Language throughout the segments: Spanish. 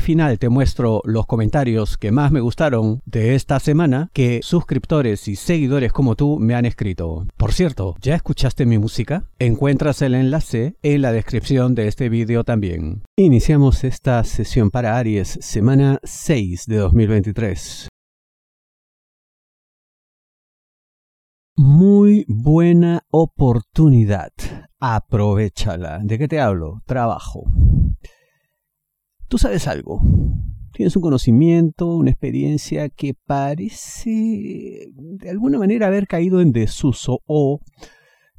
Final te muestro los comentarios que más me gustaron de esta semana que suscriptores y seguidores como tú me han escrito. Por cierto, ¿ya escuchaste mi música? Encuentras el enlace en la descripción de este vídeo también. Iniciamos esta sesión para Aries, semana 6 de 2023. Muy buena oportunidad. Aprovechala. ¿De qué te hablo? Trabajo. Tú sabes algo. Tienes un conocimiento, una experiencia que parece de alguna manera haber caído en desuso o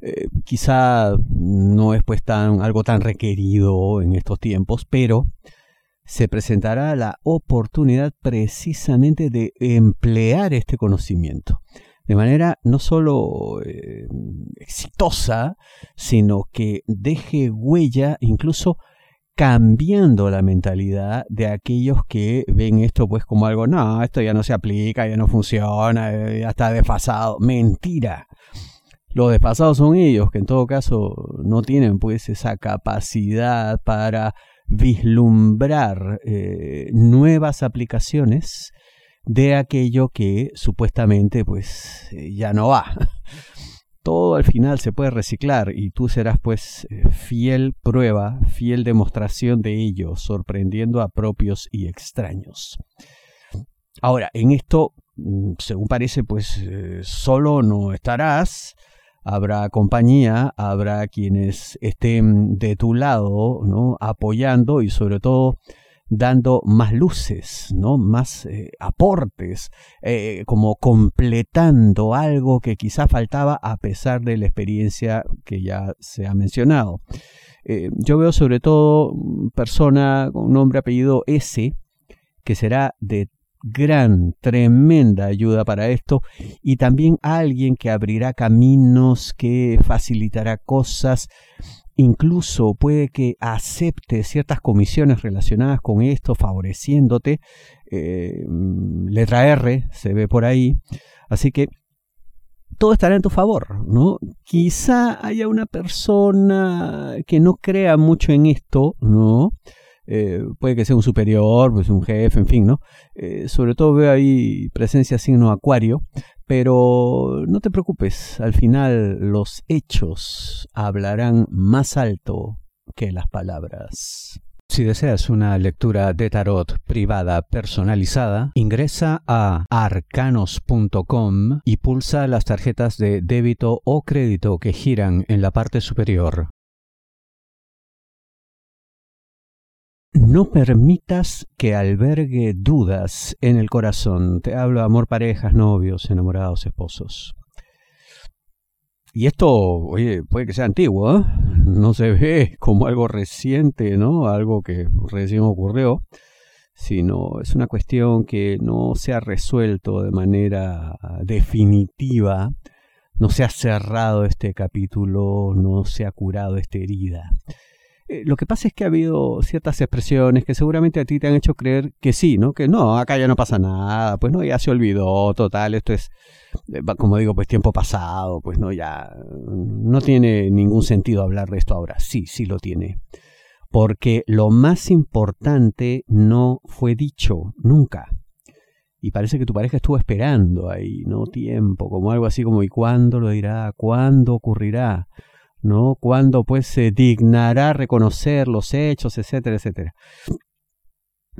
eh, quizá no es pues tan, algo tan requerido en estos tiempos, pero se presentará la oportunidad precisamente de emplear este conocimiento de manera no solo eh, exitosa, sino que deje huella incluso cambiando la mentalidad de aquellos que ven esto pues como algo, no, esto ya no se aplica, ya no funciona, eh, ya está desfasado. Mentira. Los desfasados son ellos, que en todo caso no tienen pues esa capacidad para vislumbrar eh, nuevas aplicaciones de aquello que supuestamente pues eh, ya no va. Todo al final se puede reciclar y tú serás pues eh, fiel prueba, fiel demostración de ello, sorprendiendo a propios y extraños. Ahora, en esto, mm, según parece, pues eh, solo no estarás, habrá compañía, habrá quienes estén de tu lado, ¿no? apoyando y sobre todo dando más luces, ¿no? más eh, aportes, eh, como completando algo que quizá faltaba a pesar de la experiencia que ya se ha mencionado. Eh, yo veo sobre todo persona con nombre apellido S, que será de gran, tremenda ayuda para esto y también alguien que abrirá caminos, que facilitará cosas, incluso puede que acepte ciertas comisiones relacionadas con esto, favoreciéndote. Eh, letra R se ve por ahí. Así que todo estará en tu favor, ¿no? Quizá haya una persona que no crea mucho en esto, ¿no? Eh, puede que sea un superior, pues un jefe, en fin, ¿no? Eh, sobre todo veo ahí presencia signo acuario, pero no te preocupes, al final los hechos hablarán más alto que las palabras. Si deseas una lectura de tarot privada personalizada, ingresa a arcanos.com y pulsa las tarjetas de débito o crédito que giran en la parte superior. No permitas que albergue dudas en el corazón. Te hablo de amor, parejas, novios, enamorados, esposos. Y esto, oye, puede que sea antiguo, ¿eh? no se ve como algo reciente, ¿no? Algo que recién ocurrió, sino es una cuestión que no se ha resuelto de manera definitiva, no se ha cerrado este capítulo, no se ha curado esta herida. Eh, lo que pasa es que ha habido ciertas expresiones que seguramente a ti te han hecho creer que sí, ¿no? Que no, acá ya no pasa nada, pues no, ya se olvidó, total, esto es, eh, como digo, pues tiempo pasado, pues no, ya no tiene ningún sentido hablar de esto ahora. Sí, sí lo tiene. Porque lo más importante no fue dicho nunca. Y parece que tu pareja estuvo esperando ahí, ¿no? Tiempo, como algo así como, ¿y cuándo lo dirá? ¿Cuándo ocurrirá? ¿No? Cuando pues se dignará reconocer los hechos, etcétera, etcétera.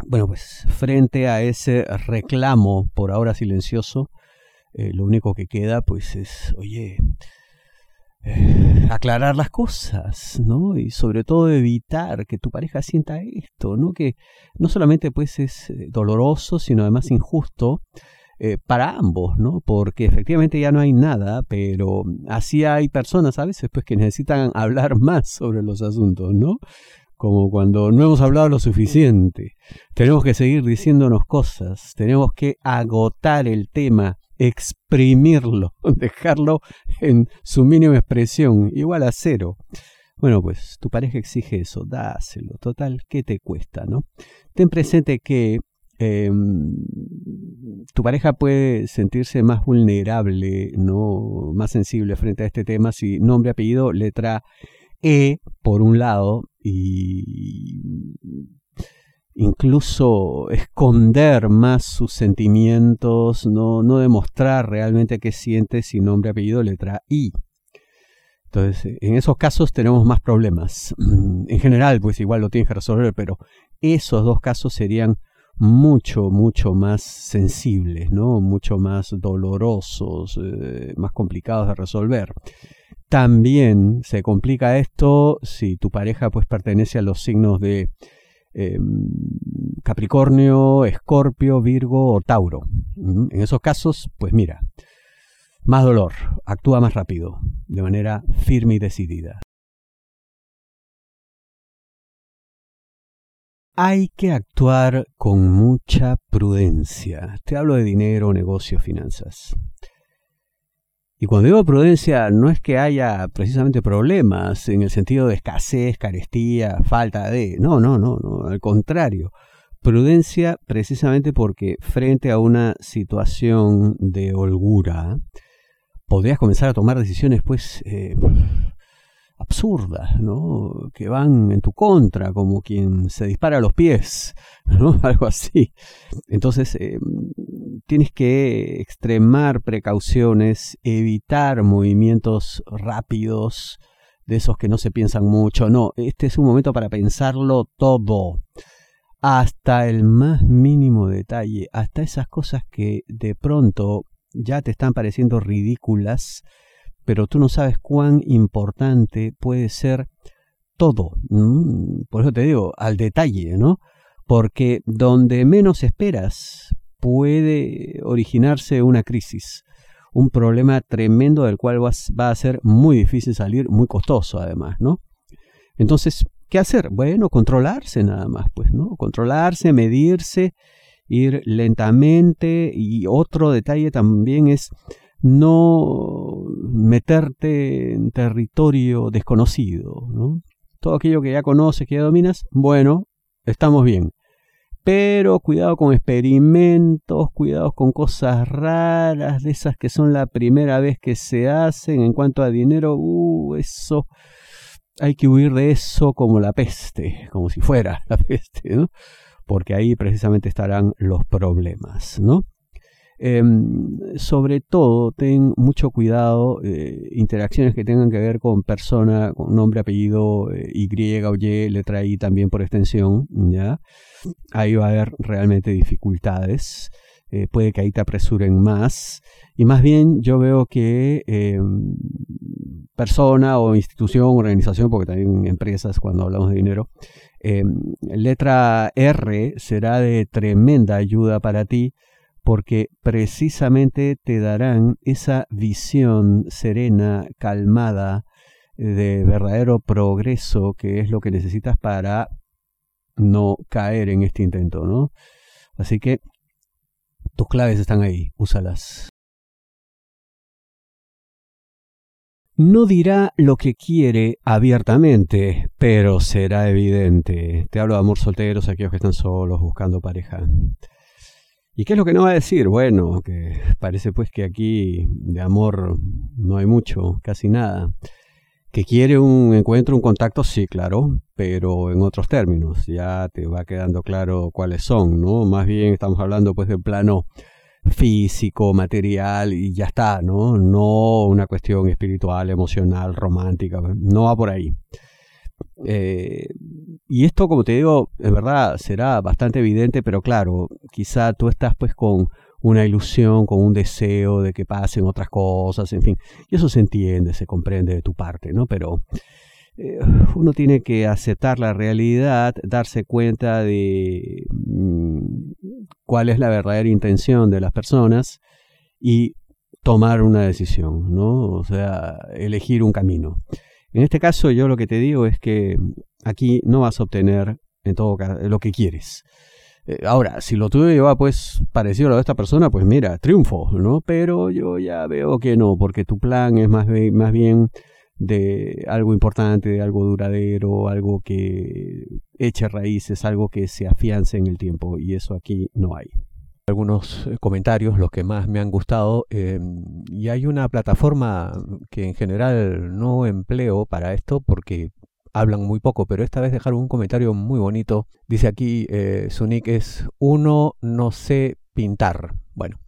Bueno, pues frente a ese reclamo por ahora silencioso, eh, lo único que queda pues es, oye, eh, aclarar las cosas, ¿no? Y sobre todo evitar que tu pareja sienta esto, ¿no? Que no solamente pues es eh, doloroso, sino además injusto, eh, para ambos, ¿no? Porque efectivamente ya no hay nada, pero así hay personas a veces pues que necesitan hablar más sobre los asuntos, ¿no? Como cuando no hemos hablado lo suficiente. Tenemos que seguir diciéndonos cosas, tenemos que agotar el tema, exprimirlo, dejarlo en su mínima expresión, igual a cero. Bueno, pues tu pareja exige eso, dáselo. Total, ¿qué te cuesta, no? Ten presente que em, tu pareja puede sentirse más vulnerable, no más sensible frente a este tema si nombre, apellido, letra E por un lado y incluso esconder más sus sentimientos, no, no demostrar realmente qué siente sin nombre, apellido, letra I. Entonces, en esos casos tenemos más problemas. En general, pues igual lo tienes que resolver, pero esos dos casos serían mucho, mucho más sensibles, ¿no? Mucho más dolorosos, eh, más complicados de resolver. También se complica esto si tu pareja pues pertenece a los signos de em, Capricornio, Escorpio, Virgo o Tauro. En esos casos, pues mira, más dolor, actúa más rápido, de manera firme y decidida. Hay que actuar con mucha prudencia. Te hablo de dinero, negocios, finanzas. Y cuando digo prudencia, no es que haya precisamente problemas en el sentido de escasez, carestía, falta de... No, no, no, no, al contrario. Prudencia precisamente porque frente a una situación de holgura, podrías comenzar a tomar decisiones pues eh, absurdas, ¿no? Que van en tu contra, como quien se dispara a los pies, ¿no? Algo así. Entonces, eh, tienes que extremar precauciones, evitar movimientos rápidos, de esos que no se piensan mucho. No, este es un momento para pensarlo todo. Hasta el más mínimo detalle, hasta esas cosas que de pronto ya te están pareciendo ridículas, pero tú no sabes cuán importante puede ser todo. Por eso te digo, al detalle, ¿no? Porque donde menos esperas puede originarse una crisis, un problema tremendo del cual va a ser muy difícil salir, muy costoso además, ¿no? Entonces, ¿qué hacer? Bueno, controlarse nada más, pues, ¿no? Controlarse, medirse, ir lentamente y otro detalle también es no meterte en territorio desconocido, ¿no? Todo aquello que ya conoces, que ya dominas, bueno, estamos bien. Pero cuidado con experimentos, cuidado con cosas raras, de esas que son la primera vez que se hacen. En cuanto a dinero, uh, eso hay que huir de eso como la peste, como si fuera la peste, ¿no? Porque ahí precisamente estarán los problemas, ¿no? Em, sobre todo, ten mucho cuidado, eh, interacciones que tengan que ver con persona, con nombre, apellido, eh, Y o Y, letra I también por extensión, ¿ya? Ahí va a haber realmente dificultades. Eh, puede que ahí te apresuren más. Y más bien yo veo que em, persona o institución, organización, porque también empresas cuando hablamos de dinero, em, letra R será de tremenda ayuda para ti porque precisamente te darán esa visión serena, calmada, de verdadero progreso, que es lo que necesitas para no caer en este intento, ¿no? Así que tus claves están ahí, úsalas. No dirá lo que quiere abiertamente, pero será evidente. Te hablo de amor solteros, aquellos que están solos buscando pareja. ¿Y qué es lo que no va a decir? Bueno, que parece pues que aquí de amor no hay mucho, casi nada. Que quiere un encuentro, un contacto, sí, claro, pero en otros términos. Ya te va quedando claro cuáles son, ¿no? Más bien estamos hablando pues del plano físico, material y ya está, ¿no? No una cuestión espiritual, emocional, romántica, no va por ahí. Eh, y esto, como te digo, en verdad será bastante evidente, pero claro, quizá tú estás pues con una ilusión, con un deseo de que pasen otras cosas, en fin. Y eso se entiende, se comprende de tu parte, ¿no? Pero eh, uno tiene que aceptar la realidad, darse cuenta de mm, cuál es la verdadera intención de las personas y tomar una decisión, ¿no? O sea, elegir un camino. En este caso yo lo que te digo es que aquí no vas a obtener en todo caso lo que quieres. Eh, ahora, si lo tuyo lleva pues parecido a lo de esta persona, pues mira, triunfo, ¿no? Pero yo ya veo que no, porque tu plan es más, más bien de algo importante, de algo duradero, algo que eche raíces, algo que se afiance en el tiempo, y eso aquí no hay algunos eh, comentarios, los que más me han gustado. Em, y hay una plataforma que en general no empleo para esto porque hablan muy poco, pero esta vez dejaron un comentario muy bonito. Dice aquí, eh, su nick es uno no sé pintar. Bueno,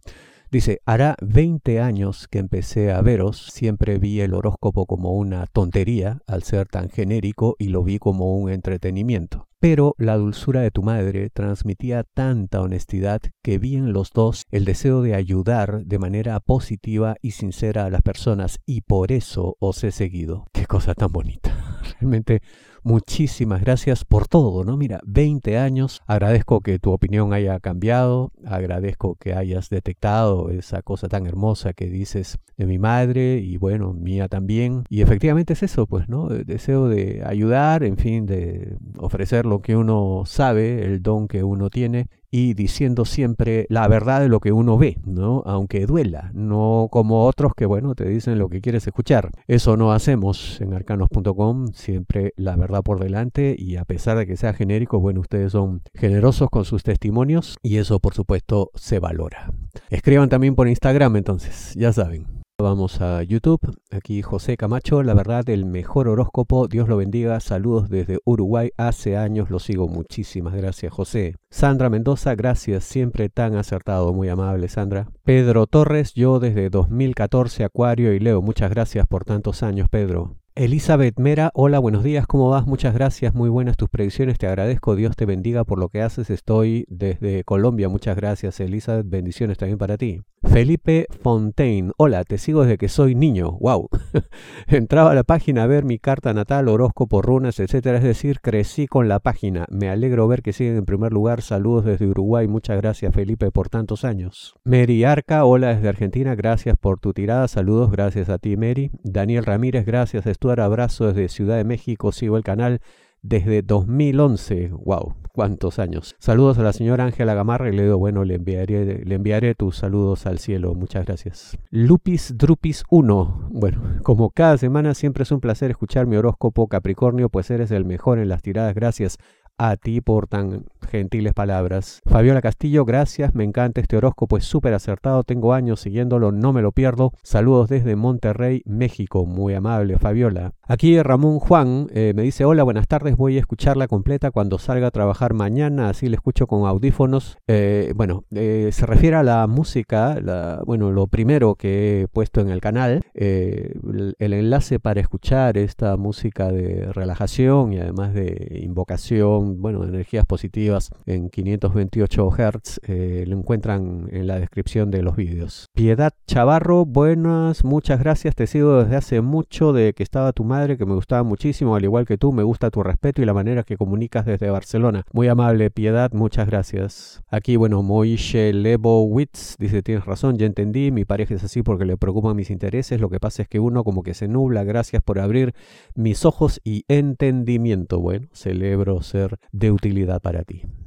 Dice, hará 20 años que empecé a veros, siempre vi el horóscopo como una tontería al ser tan genérico y lo vi como un entretenimiento. Pero la dulzura de tu madre transmitía tanta honestidad que vi en los dos el deseo de ayudar de manera positiva y sincera a las personas y por eso os he seguido. Qué cosa tan bonita. Realmente muchísimas gracias por todo, ¿no? Mira, 20 años, agradezco que tu opinión haya cambiado, agradezco que hayas detectado esa cosa tan hermosa que dices de mi madre y bueno, mía también. Y efectivamente es eso, pues, ¿no? Deseo de ayudar, en fin, de ofrecer lo que uno sabe, el don que uno tiene y diciendo siempre la verdad de lo que uno ve, ¿no? Aunque duela, no como otros que, bueno, te dicen lo que quieres escuchar. Eso no hacemos en arcanos.com, siempre la verdad por delante y a pesar de que sea genérico, bueno, ustedes son generosos con sus testimonios y eso por supuesto se valora. Escriban también por Instagram entonces, ya saben. Vamos a YouTube. Aquí José Camacho, la verdad, el mejor horóscopo. Dios lo bendiga. Saludos desde Uruguay. Hace años lo sigo. Muchísimas gracias, José. Sandra Mendoza, gracias. Siempre tan acertado. Muy amable, Sandra. Pedro Torres, yo desde 2014, Acuario y Leo. Muchas gracias por tantos años, Pedro. Elizabeth Mera, hola, buenos días, ¿cómo vas? Muchas gracias, muy buenas tus predicciones, te agradezco, Dios te bendiga por lo que haces, estoy desde Colombia, muchas gracias Elizabeth, bendiciones también para ti. Felipe Fontaine, hola, te sigo desde que soy niño, wow. Entraba a la página a ver mi carta natal, horóscopo, runas, etcétera, es decir, crecí con la página. Me alegro ver que siguen en primer lugar. Saludos desde Uruguay, muchas gracias Felipe por tantos años. Mary Arca, hola desde Argentina, gracias por tu tirada, saludos, gracias a ti Mary. Daniel Ramírez, gracias, Stuart, abrazo desde Ciudad de México, sigo el canal desde 2011. ¡Wow! ¿Cuántos años? Saludos a la señora Ángela Gamarra y le digo, bueno, le enviaré, le enviaré tus saludos al cielo. Muchas gracias. Lupis Drupis 1. Bueno, como cada semana siempre es un placer escuchar mi horóscopo Capricornio, pues eres el mejor en las tiradas. Gracias a ti por tan gentiles palabras. Fabiola Castillo, gracias, me encanta este horóscopo, es súper acertado, tengo años siguiéndolo, no me lo pierdo. Saludos desde Monterrey, México, muy amable Fabiola. Aquí Ramón Juan eh, me dice, hola, buenas tardes, voy a escucharla completa cuando salga a trabajar mañana, así la escucho con audífonos. Eh, bueno, eh, se refiere a la música, la, bueno, lo primero que he puesto en el canal, el, el enlace para escuchar esta música de relajación y además de invocación, bueno, de energías positivas en 528 Hz. Lo encuentran en la descripción de los vídeos. Piedad Chavarro, buenas, muchas gracias. Te sigo desde hace mucho de que estaba tu madre, que me gustaba muchísimo, al igual que tú. Me gusta tu respeto y la manera que comunicas desde Barcelona. Muy amable, Piedad, muchas gracias. Aquí, bueno, Moishe Lebowitz dice: Tienes razón, ya entendí. Mi pareja es así porque le preocupan mis intereses. Lo que pasa es que uno como que se nubla. Gracias por abrir mis ojos y entendimiento. Bueno, celebro ser de utilidad para ti.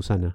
Susana.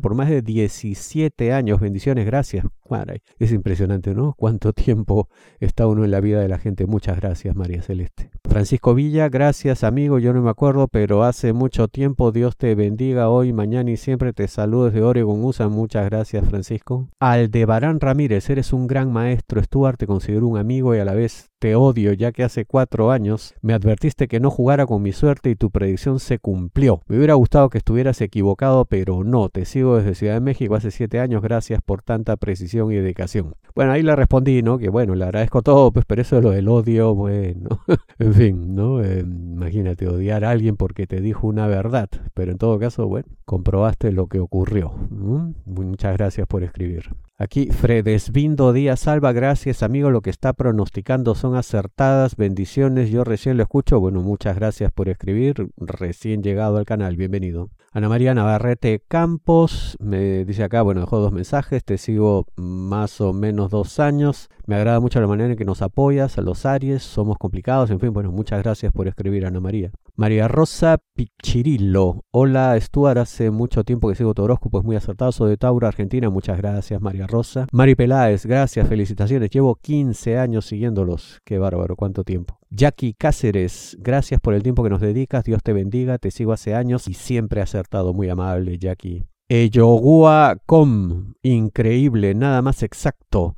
por más de 17 años. Bendiciones, gracias. es impresionante, ¿no? Cuánto tiempo está uno en la vida de la gente. Muchas gracias, María Celeste. Francisco Villa, gracias, amigo. Yo no me acuerdo, pero hace mucho tiempo. Dios te bendiga hoy, mañana y siempre. Te saludo desde Oregon, USA. Muchas gracias, Francisco. Aldebarán Ramírez, eres un gran maestro. Stuart, te considero un amigo y a la vez te odio, ya que hace cuatro años me advertiste que no jugara con mi suerte y tu predicción se cumplió. Me hubiera gustado que estuvieras equivocado, pero no. Te sigo desde Ciudad de México hace siete años. Gracias por tanta precisión y dedicación. Bueno, ahí le respondí, ¿no? Que bueno, le agradezco todo, pues, pero eso de lo del odio, bueno, en fin, ¿no? Eh, imagínate odiar a alguien porque te dijo una verdad, pero en todo caso, bueno, comprobaste lo que ocurrió. Muchas gracias por escribir. Aquí Fredesvindo Díaz Salva, gracias amigo, lo que está pronosticando son acertadas, bendiciones, yo recién lo escucho, bueno, muchas gracias por escribir, recién llegado al canal, bienvenido. Ana María Navarrete Campos me dice acá, bueno, dejó dos mensajes, te sigo más o menos dos años. Me agrada mucho la manera en que nos apoyas a los Aries, somos complicados, en fin, bueno, muchas gracias por escribir, Ana María. María Rosa Pichirillo, hola Stuart, hace mucho tiempo que sigo tu horóscopo, es muy acertado, soy de Tauro, Argentina, muchas gracias, María Rosa. Mari Peláez, gracias, felicitaciones, llevo 15 años siguiéndolos, qué bárbaro, cuánto tiempo. Jackie Cáceres, gracias por el tiempo que nos dedicas, Dios te bendiga, te sigo hace años y siempre acertado, muy amable Jackie. Eyogua Com, increíble, nada más exacto.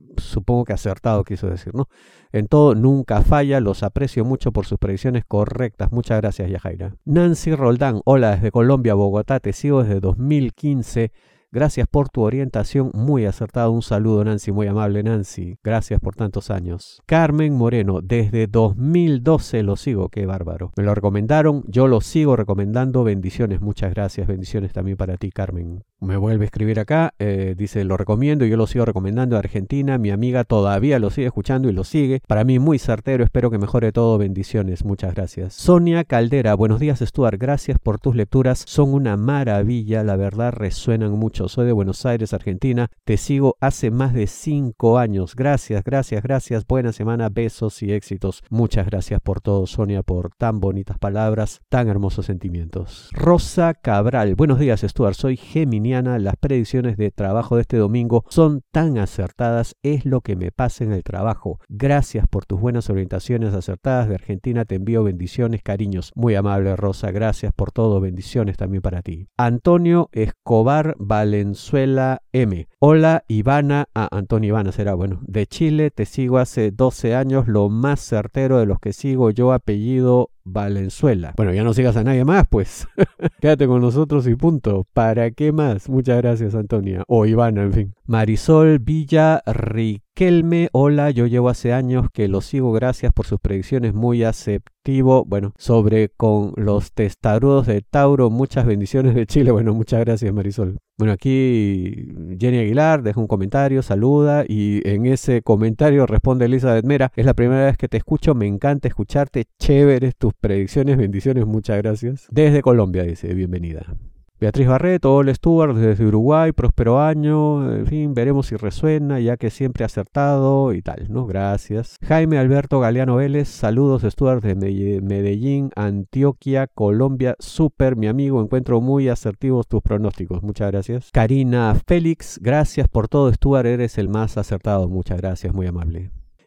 supongo que acertado quiso decir, ¿no? En todo, nunca falla, los aprecio mucho por sus predicciones correctas. Muchas gracias, Yajaira. Nancy Roldán, hola desde Colombia, Bogotá, te sigo desde 2015 Gracias por tu orientación, muy acertado. Un saludo, Nancy, muy amable, Nancy. Gracias por tantos años. Carmen Moreno, desde 2012 lo sigo, qué bárbaro. Me lo recomendaron, yo lo sigo recomendando. Bendiciones, muchas gracias. Bendiciones también para ti, Carmen. Me vuelve a escribir acá, eh, dice, lo recomiendo, yo lo sigo recomendando. Argentina, mi amiga todavía lo sigue escuchando y lo sigue. Para mí muy certero, espero que mejore todo. Bendiciones, muchas gracias. Sonia Caldera, buenos días, Stuart. Gracias por tus lecturas, son una maravilla, la verdad resuenan mucho soy de Buenos Aires, Argentina. Te sigo hace más de cinco años. Gracias, gracias, gracias. Buena semana, besos y éxitos. Muchas gracias por todo, Sonia, por tan bonitas palabras, tan hermosos sentimientos. Rosa Cabral, buenos días, Stuart. Soy geminiana. Las predicciones de trabajo de este domingo son tan acertadas. Es lo que me pasa en el trabajo. Gracias por tus buenas orientaciones acertadas de Argentina. Te envío bendiciones, cariños. Muy amable, Rosa. Gracias por todo. Bendiciones también para ti. Antonio Escobar Val Valenzuela M. Hola Ivana, ah, Antonio Ivana será bueno, de Chile, te sigo hace 12 años, lo más certero de los que sigo yo, apellido Valenzuela. Bueno, ya no sigas a nadie más, pues. Quédate con nosotros y punto. ¿Para qué más? Muchas gracias, Antonia. O Ivana, en fin. Marisol Villa Riquelme. Hola, yo llevo hace años que lo sigo. Gracias por sus predicciones. Muy aceptivo. Bueno, sobre con los testarudos de Tauro. Muchas bendiciones de Chile. Bueno, muchas gracias, Marisol. Bueno, aquí Jenny Deja un comentario, saluda y en ese comentario responde Elizabeth Mera. Es la primera vez que te escucho. Me encanta escucharte. Chévere tu predicciones, bendiciones, muchas gracias. Desde Colombia, dice, bienvenida. Beatriz Barreto, Ole Stuart desde Uruguay, próspero año, en fin, veremos si resuena, ya que siempre acertado y tal, ¿no? Gracias. Jaime Alberto Galeano Vélez, saludos Stuart de Medellín, Antioquia, Colombia, súper, mi amigo, encuentro muy asertivos tus pronósticos, muchas gracias. Karina Félix, gracias por todo Stuart, eres el más acertado, muchas gracias, muy amable.